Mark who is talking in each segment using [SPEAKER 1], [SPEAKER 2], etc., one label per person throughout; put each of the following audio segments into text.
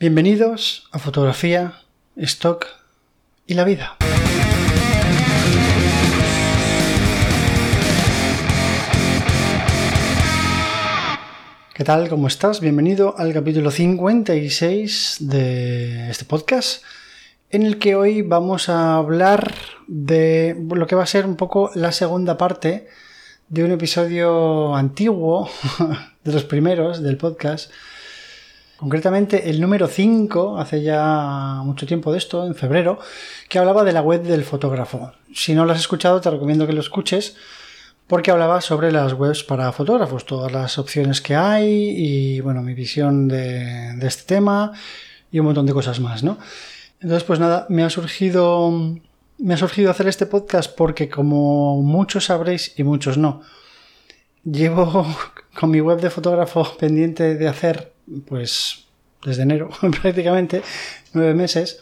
[SPEAKER 1] Bienvenidos a Fotografía, Stock y la Vida. ¿Qué tal? ¿Cómo estás? Bienvenido al capítulo 56 de este podcast, en el que hoy vamos a hablar de lo que va a ser un poco la segunda parte de un episodio antiguo, de los primeros del podcast, Concretamente el número 5, hace ya mucho tiempo de esto, en febrero, que hablaba de la web del fotógrafo. Si no lo has escuchado, te recomiendo que lo escuches porque hablaba sobre las webs para fotógrafos, todas las opciones que hay y bueno, mi visión de, este tema y un montón de cosas más, ¿no? Entonces, pues nada, me ha surgido me ha surgido hacer este podcast porque como muchos sabréis y muchos no, llevo con mi web de fotógrafo pendiente de hacer pues desde enero prácticamente, nueve meses.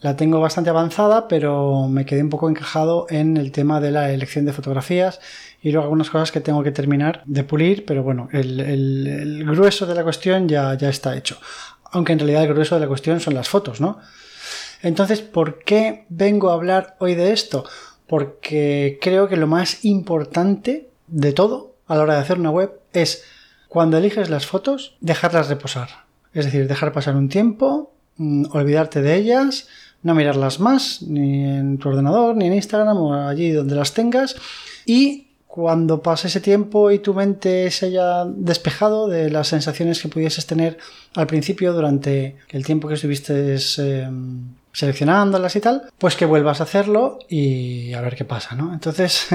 [SPEAKER 1] La tengo bastante avanzada, pero me quedé un poco encajado en el tema de la elección de fotografías y luego algunas cosas que tengo que terminar de pulir, pero bueno, el, grueso de la cuestión ya, ya está hecho. Aunque en realidad el grueso de la cuestión son las fotos, ¿no? Entonces, ¿por qué vengo a hablar hoy de esto? Porque creo que lo más importante de todo a la hora de hacer una web es cuando eliges las fotos, dejarlas reposar. Es decir, dejar pasar un tiempo, mm, olvidarte de ellas, no mirarlas más, ni en tu ordenador, ni en Instagram o allí donde las tengas. Y cuando pase ese tiempo y tu mente se haya despejado de las sensaciones que pudieses tener al principio durante el tiempo que estuviste em, seleccionándolas y tal, pues que vuelvas a hacerlo y a ver qué pasa, ¿no? Entonces,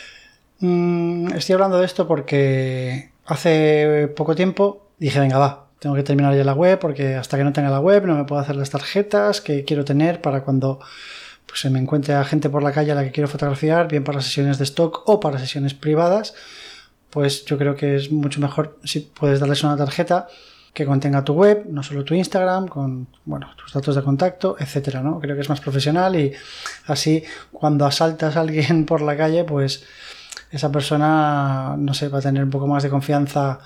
[SPEAKER 1] mm, estoy hablando de esto porque hace poco tiempo dije, venga, va, tengo que terminar ya la web porque hasta que no tenga la web no me puedo hacer las tarjetas que quiero tener para cuando pues, se me encuentre a gente por la calle a la que quiero fotografiar, bien para sesiones de stock o para sesiones privadas, pues yo creo que es mucho mejor si puedes darles una tarjeta que contenga tu web, no solo tu Instagram, con bueno, tus datos de contacto, etcétera, ¿no? Creo que es más profesional y así cuando asaltas a alguien por la calle, pues esa persona, no sé, va a tener un poco más de confianza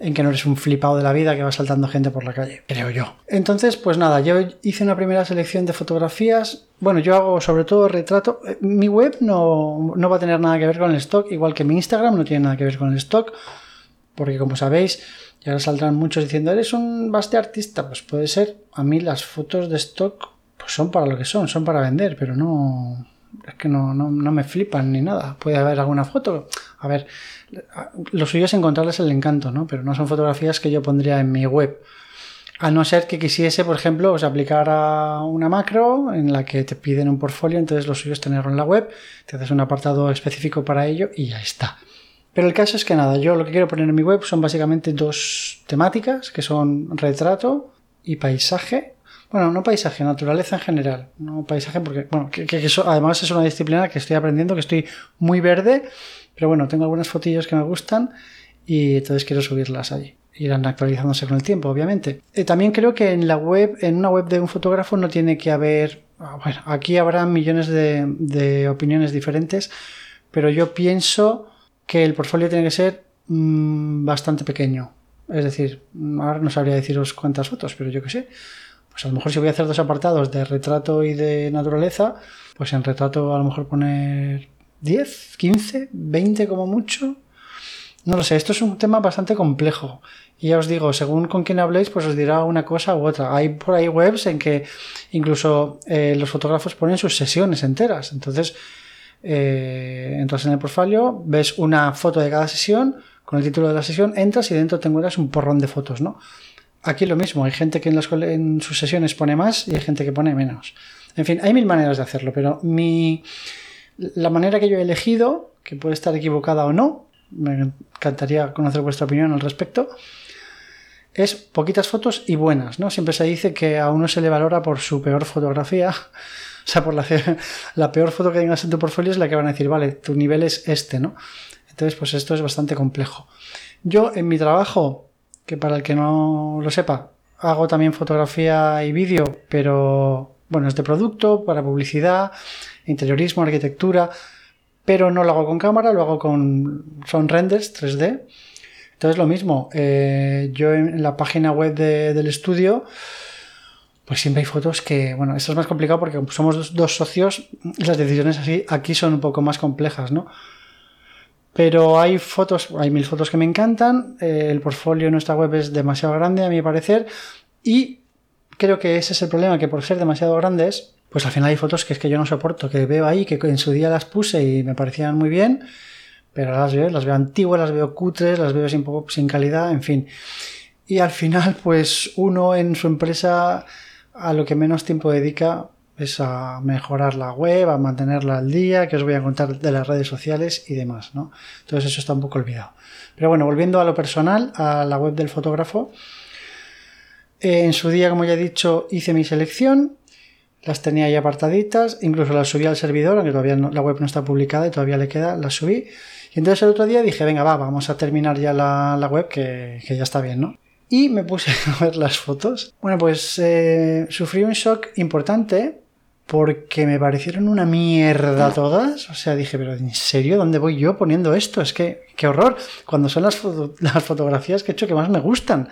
[SPEAKER 1] en que no eres un flipado de la vida que va saltando gente por la calle, creo yo. Entonces, pues nada, yo hice una primera selección de fotografías. Bueno, yo hago sobre todo retrato. Eh, mi web no, no va a tener nada que ver con el stock, igual que mi Instagram no tiene nada que ver con el stock, porque como sabéis, ya ahora saldrán muchos diciendo, eres un baste artista. Pues puede ser. A mí las fotos de stock pues son para lo que son, son para vender, pero no, es que no, no, no, me flipan ni nada. Puede haber alguna foto. A ver, lo suyo es encontrarles el encanto, ¿no? Pero no son fotografías que yo pondría en mi web. A no ser que quisiese, por ejemplo, pues aplicar a una macro en la que te piden un portfolio, entonces lo suyo es tenerlo en la web, te haces un apartado específico para ello y ya está. Pero el caso es que nada, yo lo que quiero poner en mi web son básicamente dos temáticas, que son retrato y paisaje, bueno, no paisaje, naturaleza en general. No paisaje porque, bueno, que, eso, además es una disciplina que estoy aprendiendo, que estoy muy verde, pero bueno, tengo algunas fotillos que me gustan y entonces quiero subirlas allí. Irán actualizándose con el tiempo, obviamente. Eh, también creo que en la web, en una web de un fotógrafo no tiene que haber, ah, bueno, aquí habrá millones de, opiniones diferentes, pero yo pienso que el portfolio tiene que ser mm, bastante pequeño. Es decir, ahora no sabría deciros cuántas fotos, pero yo qué sé pues a lo mejor si voy a hacer dos apartados de retrato y de naturaleza, pues en retrato a lo mejor poner 10, 15, 20 como mucho. No lo sé, esto es un tema bastante complejo. Y ya os digo, según con quién habléis, pues os dirá una cosa u otra. Hay por ahí webs en que incluso eh, los fotógrafos ponen sus sesiones enteras. Entonces, eh, entras en el portfolio, ves una foto de cada sesión, con el título de la sesión, entras y dentro te encuentras un porrón de fotos, ¿no? Aquí lo mismo, hay gente que en, sus sesiones pone más y hay gente que pone menos. En fin, hay mil maneras de hacerlo, pero mi, la manera que yo he elegido, que puede estar equivocada o no, me encantaría conocer vuestra opinión al respecto, es poquitas fotos y buenas, ¿no? Siempre se dice que a uno se le valora por su peor fotografía, o sea, por la, la peor foto que tengas en tu portfolio es la que van a decir, vale, tu nivel es este, ¿no? Entonces, pues esto es bastante complejo. Yo en mi trabajo que para el que no lo sepa, hago también fotografía y vídeo, pero bueno, es de producto, para publicidad, interiorismo, arquitectura, pero no lo hago con cámara, lo hago con son renders 3D. Entonces lo mismo, eh, yo en la página web del estudio, pues siempre hay fotos que, bueno, esto es más complicado porque somos dos, socios, las decisiones así aquí son un poco más complejas, ¿no? Pero hay fotos, hay mil fotos que me encantan, eh, el portfolio en nuestra web es demasiado grande a mi parecer y creo que ese es el problema, que por ser demasiado grandes, pues al final hay fotos que es que yo no soporto, que veo ahí, que en su día las puse y me parecían muy bien, pero las veo, las veo antiguas, las veo cutres, las veo sin, sin calidad, en fin. Y al final, pues uno en su empresa a lo que menos tiempo dedica es a mejorar la web, a mantenerla al día, que os voy a contar de las redes sociales y demás, ¿no? Entonces eso está un poco olvidado. Pero bueno, volviendo a lo personal, a la web del fotógrafo, en su día, como ya he dicho, hice mi selección, las tenía ahí apartaditas, incluso las subí al servidor, aunque todavía la web no está publicada y todavía le queda, las subí. Y entonces el otro día dije, venga, va, vamos a terminar ya la, web, que, ya está bien, ¿no? Y me puse a ver las fotos. Bueno, pues eh, sufrí un shock importante porque me parecieron una mierda todas. O sea, dije, pero ¿en serio dónde voy yo poniendo esto? Es que, qué horror. Cuando son las, las fotografías que he hecho que más me gustan.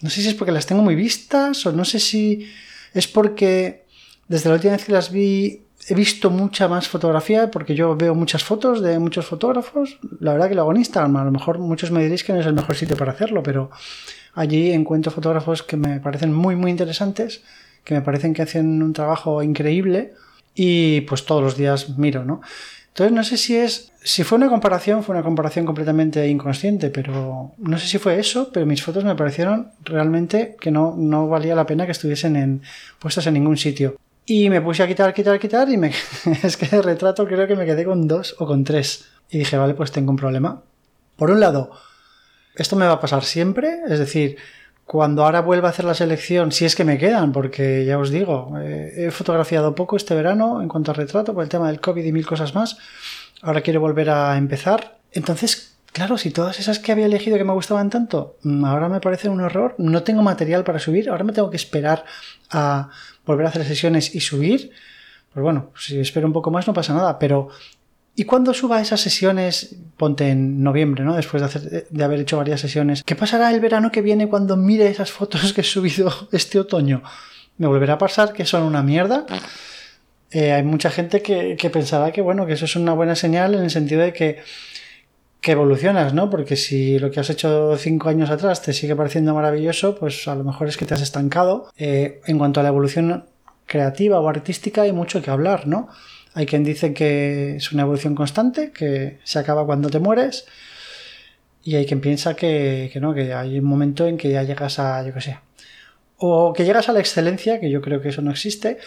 [SPEAKER 1] No sé si es porque las tengo muy vistas o no sé si es porque desde la última vez que las vi he visto mucha más fotografía porque yo veo muchas fotos de muchos fotógrafos. La verdad que lo hago en Instagram. A lo mejor muchos me diréis que no es el mejor sitio para hacerlo, pero allí encuentro fotógrafos que me parecen muy, muy interesantes, que me parecen que hacen un trabajo increíble y pues todos los días miro, ¿no? Entonces no sé si es, si fue una comparación, fue una comparación completamente inconsciente, pero no sé si fue eso, pero mis fotos me parecieron realmente que no, no valía la pena que estuviesen en, puestas en ningún sitio. Y me puse a quitar, quitar, quitar y me, es que de retrato creo que me quedé con dos o con tres. Y dije, vale, pues tengo un problema. Por un lado, esto me va a pasar siempre, es decir, cuando ahora vuelva a hacer la selección, si es que me quedan, porque ya os digo, eh, he fotografiado poco este verano en cuanto a retrato por el tema del COVID y mil cosas más. Ahora quiero volver a empezar. Entonces, claro, si todas esas que había elegido que me gustaban tanto, mm, ahora me parece un error, no tengo material para subir, ahora me tengo que esperar a volver a hacer sesiones y subir, pues bueno, si espero un poco más no pasa nada, pero ¿y cuando suba esas sesiones, ponte en noviembre, ¿no? Después de, hacer, de haber hecho varias sesiones, ¿qué pasará el verano que viene cuando mire esas fotos que he subido este otoño? ¿Me volverá a pasar que son una mierda? Eh, hay mucha gente que, pensará que, bueno, que eso es una buena señal en el sentido de que, que evolucionas, ¿no? Porque si lo que has hecho cinco años atrás te sigue pareciendo maravilloso, pues a lo mejor es que te has estancado. Eh, en cuanto a la evolución creativa o artística hay mucho que hablar, ¿no? Hay quien dice que es una evolución constante, que se acaba cuando te mueres. Y hay quien piensa que, no, que hay un momento en que ya llegas a, yo qué sé, o que llegas a la excelencia, que yo creo que eso no existe,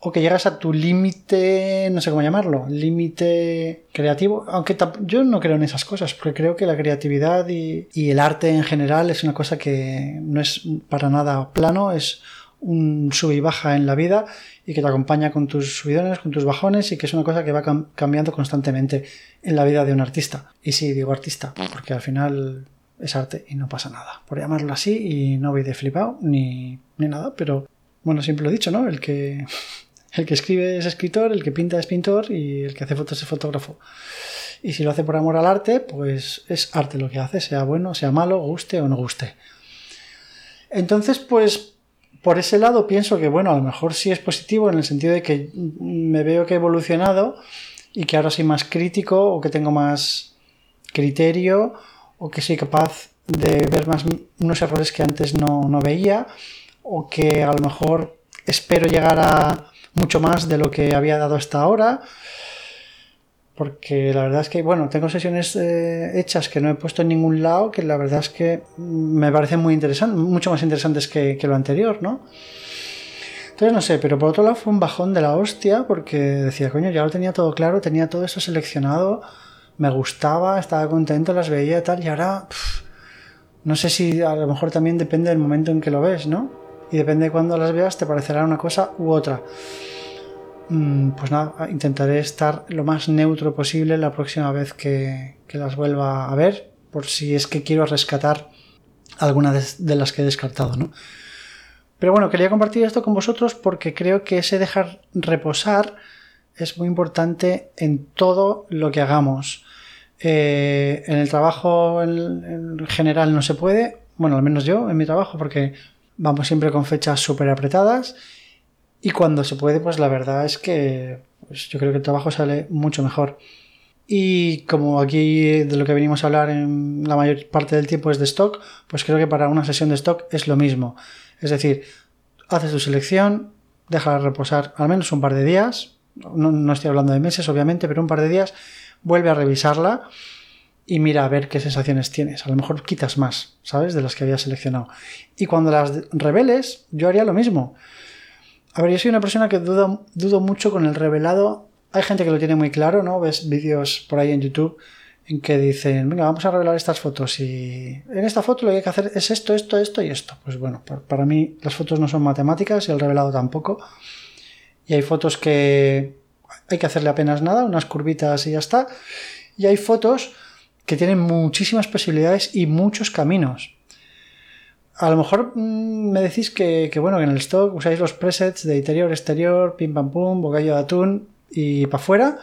[SPEAKER 1] o que llegas a tu límite, no sé cómo llamarlo, límite creativo, aunque yo no creo en esas cosas, porque creo que la creatividad y, el arte en general es una cosa que no es para nada plano, es un sub y baja en la vida y que te acompaña con tus subidones, con tus bajones y que es una cosa que va cambiando constantemente en la vida de un artista. Y sí, digo artista, porque al final es arte y no pasa nada. Por llamarlo así y no voy de flipado ni, ni nada, pero bueno, siempre lo he dicho, ¿no? El que el que escribe es escritor, el que pinta es pintor y el que hace fotos es fotógrafo. Y si lo hace por amor al arte, pues es arte lo que hace, sea bueno, sea malo, guste o no guste. Entonces, pues por ese lado pienso que, bueno, a lo mejor sí es positivo en el sentido de que me veo que he evolucionado y que ahora soy más crítico o que tengo más criterio o que soy capaz de ver más unos errores que antes no, no veía o que a lo mejor espero llegar a mucho más de lo que había dado hasta ahora. Porque la verdad es que, bueno, tengo sesiones eh, hechas que no he puesto en ningún lado, que la verdad es que me parecen muy interesantes, mucho más interesantes que, lo anterior, ¿no? Entonces, no sé, pero por otro lado fue un bajón de la hostia, porque decía, coño, ya lo tenía todo claro, tenía todo eso seleccionado, me gustaba, estaba contento, las veía y tal, y ahora, no sé si a lo mejor también depende del momento en que lo ves, ¿no? y depende de cuándo las veas te parecerá una cosa u otra. Mm, pues nada, intentaré estar lo más neutro posible la próxima vez que, las vuelva a ver, por si es que quiero rescatar alguna de, las que he descartado, ¿no? Pero bueno, quería compartir esto con vosotros porque creo que ese dejar reposar es muy importante en todo lo que hagamos. Eh, en el trabajo en, general no se puede, bueno, al menos yo en mi trabajo, porque vamos siempre con fechas súper apretadas y cuando se puede, pues la verdad es que pues yo creo que el trabajo sale mucho mejor. Y como aquí de lo que venimos a hablar en la mayor parte del tiempo es de stock, pues creo que para una sesión de stock es lo mismo. Es decir, haces tu selección, déjala reposar al menos un par de días, no, estoy hablando de meses obviamente, pero un par de días, vuelve a revisarla y mira a ver qué sensaciones tienes. A lo mejor quitas más, ¿sabes? De las que habías seleccionado. Y cuando las reveles, yo haría lo mismo. A ver, yo soy una persona que dudo, mucho con el revelado. Hay gente que lo tiene muy claro, ¿no? Ves vídeos por ahí en YouTube en que dicen, venga, vamos a revelar estas fotos y en esta foto lo que hay que hacer es esto, esto, esto y esto. Pues bueno, para mí las fotos no son matemáticas y el revelado tampoco. Y hay fotos que hay que hacerle apenas nada, unas curvitas y ya está. Y hay fotos que tienen muchísimas posibilidades y muchos caminos. A lo mejor mm, me decís que, que, en el stock usáis los presets de interior, exterior, pim pam pum, bocadillo de atún y para afuera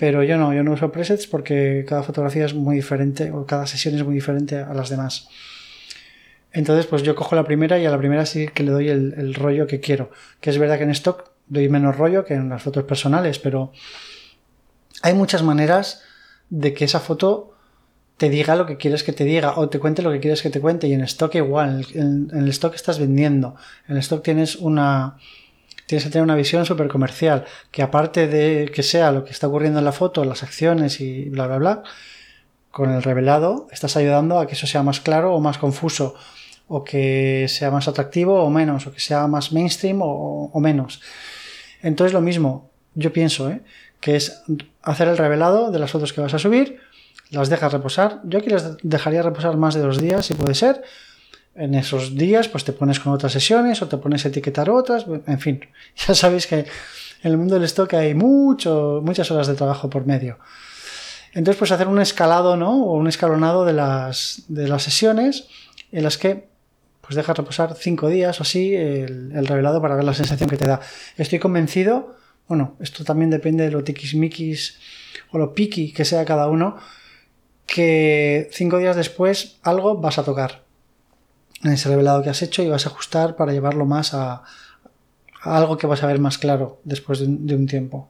[SPEAKER 1] pero yo no, yo no uso presets porque cada fotografía es muy diferente o cada sesión es muy diferente a las demás. Entonces, pues yo cojo la primera y a la primera sí que le doy el, rollo que quiero. Que es verdad que en stock doy menos rollo que en las fotos personales, pero hay muchas maneras de que esa foto te diga lo que quieres que te diga o te cuente lo que quieres que te cuente. Y en stock igual, en, el stock estás vendiendo. En el stock tienes una, tienes que tener una visión súper comercial, que aparte de que sea lo que está ocurriendo en la foto, las acciones y bla, bla, bla, con el revelado estás ayudando a que eso sea más claro o más confuso, o que sea más atractivo o menos, o que sea más mainstream o, menos. Entonces lo mismo, yo pienso, ¿eh? que es hacer el revelado de las fotos que vas a subir, las dejas reposar. Yo aquí las dejaría reposar más de dos días, si puede ser, en esos días pues te pones con otras sesiones o te pones a etiquetar otras, en fin, ya sabéis que en el mundo del stock hay mucho, muchas horas de trabajo por medio. Entonces pues hacer un escalado, ¿no? O un escalonado de las, de las sesiones en las que pues dejas reposar cinco días o así el, el, revelado para ver la sensación que te da. Estoy convencido, bueno, esto también depende de lo tiquismiquis o lo piqui que sea cada uno, que cinco días después algo vas a tocar en ese revelado que has hecho y vas a ajustar para llevarlo más a, algo que vas a ver más claro después de un, tiempo.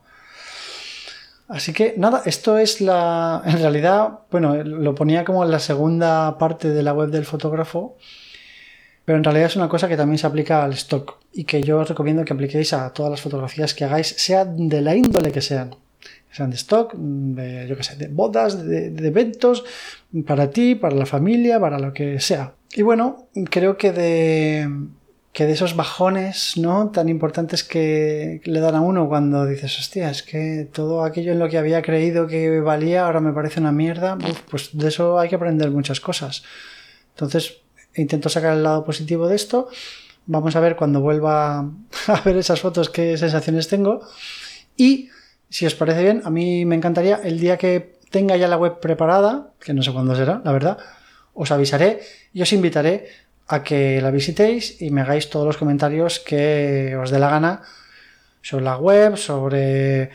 [SPEAKER 1] Así que nada, esto es la. En realidad, bueno, lo ponía como en la segunda parte de la web del fotógrafo, pero en realidad es una cosa que también se aplica al stock y que yo os recomiendo que apliquéis a todas las fotografías que hagáis, sea de la índole que sean sean de stock, de, yo que sé, de bodas, de, eventos, para ti, para la familia, para lo que sea. Y bueno, creo que de, que de esos bajones, ¿no? Tan importantes que le dan a uno cuando dices, hostia, es que todo aquello en lo que había creído que valía ahora me parece una mierda, pues de eso hay que aprender muchas cosas. Entonces, intento sacar el lado positivo de esto. Vamos a ver cuando vuelva a ver esas fotos qué sensaciones tengo. Y si os parece bien, a mí me encantaría el día que tenga ya la web preparada, que no sé cuándo será, la verdad, os avisaré y os invitaré a que la visitéis y me hagáis todos los comentarios que os dé la gana sobre la web, sobre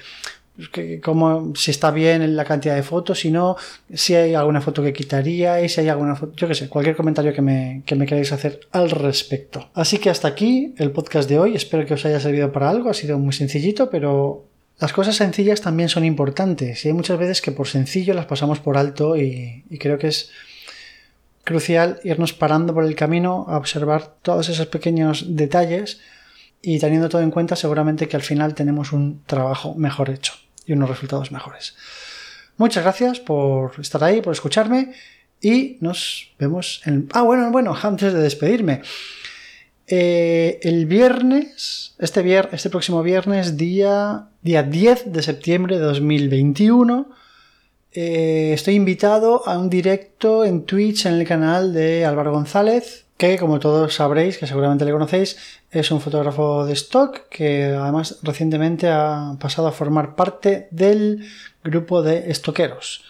[SPEAKER 1] cómo, si está bien en la cantidad de fotos, si no, si hay alguna foto que quitaría y si hay alguna foto, yo qué sé, cualquier comentario que me, que me queráis hacer al respecto. Así que hasta aquí el podcast de hoy, espero que os haya servido para algo, ha sido muy sencillito, pero las cosas sencillas también son importantes y hay muchas veces que por sencillo las pasamos por alto y, creo que es crucial irnos parando por el camino a observar todos esos pequeños detalles y teniendo todo en cuenta seguramente que al final tenemos un trabajo mejor hecho y unos resultados mejores. Muchas gracias por estar ahí, por escucharme y nos vemos en... Ah, bueno, bueno, antes de despedirme. Eh, el viernes, este, este próximo viernes, día, día 10 de septiembre de 2021, eh, estoy invitado a un directo en Twitch en el canal de Álvaro González, que como todos sabréis, que seguramente le conocéis, es un fotógrafo de stock que además recientemente ha pasado a formar parte del grupo de estoqueros.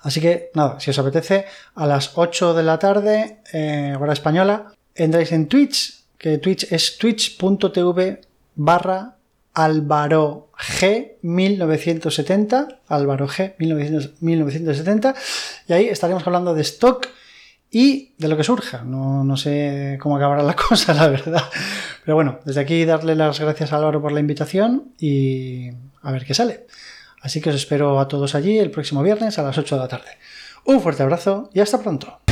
[SPEAKER 1] Así que nada, si os apetece, a las 8 de la tarde, eh, hora española, entráis en Twitch que Twitch es twitch.tv barra Álvaro G 1970, Álvaro G 1970, y ahí estaremos hablando de stock y de lo que surja. No, no, sé cómo acabará la cosa, la verdad. Pero bueno, desde aquí darle las gracias a Álvaro por la invitación y a ver qué sale. Así que os espero a todos allí el próximo viernes a las 8 de la tarde. Un fuerte abrazo y hasta pronto.